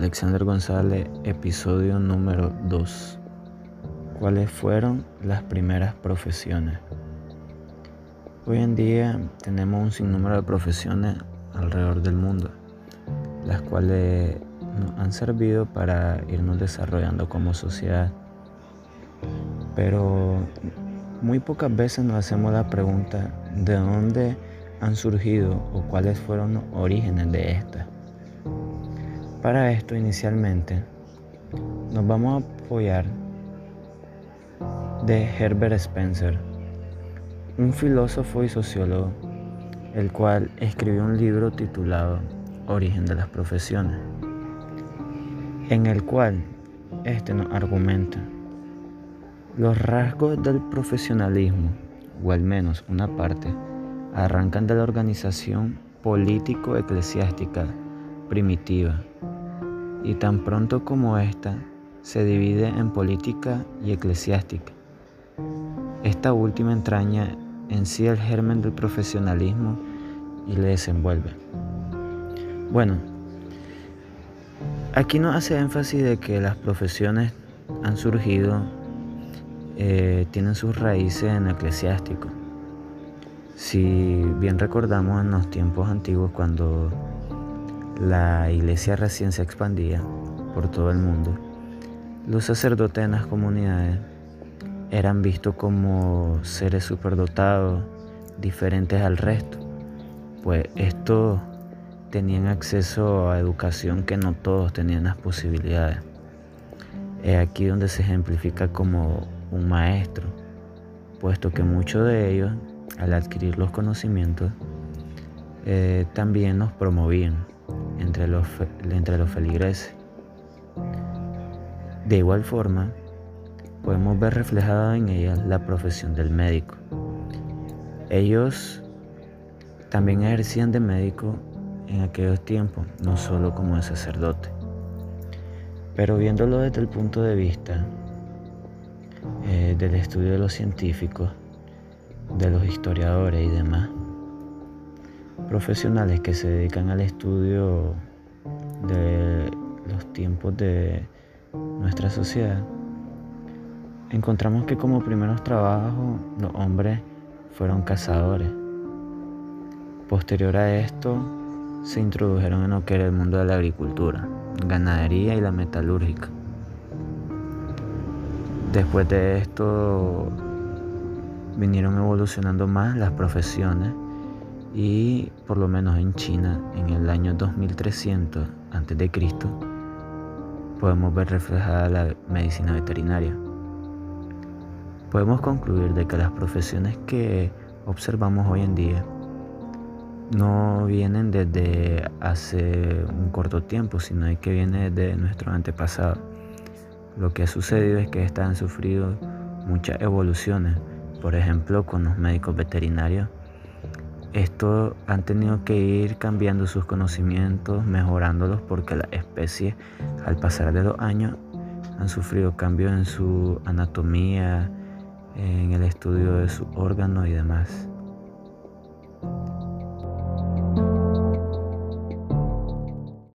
Alexander González, episodio número 2. ¿Cuáles fueron las primeras profesiones? Hoy en día tenemos un sinnúmero de profesiones alrededor del mundo, las cuales nos han servido para irnos desarrollando como sociedad. Pero muy pocas veces nos hacemos la pregunta de dónde han surgido o cuáles fueron los orígenes de estas. Para esto inicialmente nos vamos a apoyar de Herbert Spencer, un filósofo y sociólogo, el cual escribió un libro titulado Origen de las Profesiones, en el cual este nos argumenta los rasgos del profesionalismo, o al menos una parte, arrancan de la organización político-eclesiástica primitiva, y tan pronto como ésta se divide en política y eclesiástica. Esta última entraña en sí el germen del profesionalismo y le desenvuelve. Bueno, aquí nos hace énfasis de que las profesiones han surgido, eh, tienen sus raíces en eclesiástico. Si bien recordamos en los tiempos antiguos cuando la iglesia recién se expandía por todo el mundo, los sacerdotes en las comunidades eran vistos como seres superdotados, diferentes al resto, pues estos tenían acceso a educación que no todos tenían las posibilidades. Es aquí donde se ejemplifica como un maestro, puesto que muchos de ellos, al adquirir los conocimientos, eh, también nos promovían entre los, entre los feligreses. De igual forma, podemos ver reflejada en ella la profesión del médico. Ellos también ejercían de médico en aquellos tiempos, no solo como de sacerdote. Pero viéndolo desde el punto de vista eh, del estudio de los científicos, de los historiadores y demás, profesionales que se dedican al estudio de los tiempos de nuestra sociedad, encontramos que como primeros trabajos los hombres fueron cazadores. Posterior a esto se introdujeron en lo que era el mundo de la agricultura, ganadería y la metalúrgica. Después de esto vinieron evolucionando más las profesiones y por lo menos en China en el año 2300 a.C. podemos ver reflejada la medicina veterinaria. Podemos concluir de que las profesiones que observamos hoy en día no vienen desde hace un corto tiempo, sino que vienen desde nuestros antepasados. Lo que ha sucedido es que estas han sufrido muchas evoluciones, por ejemplo con los médicos veterinarios estos han tenido que ir cambiando sus conocimientos, mejorándolos porque las especies al pasar de los años han sufrido cambios en su anatomía, en el estudio de sus órganos y demás.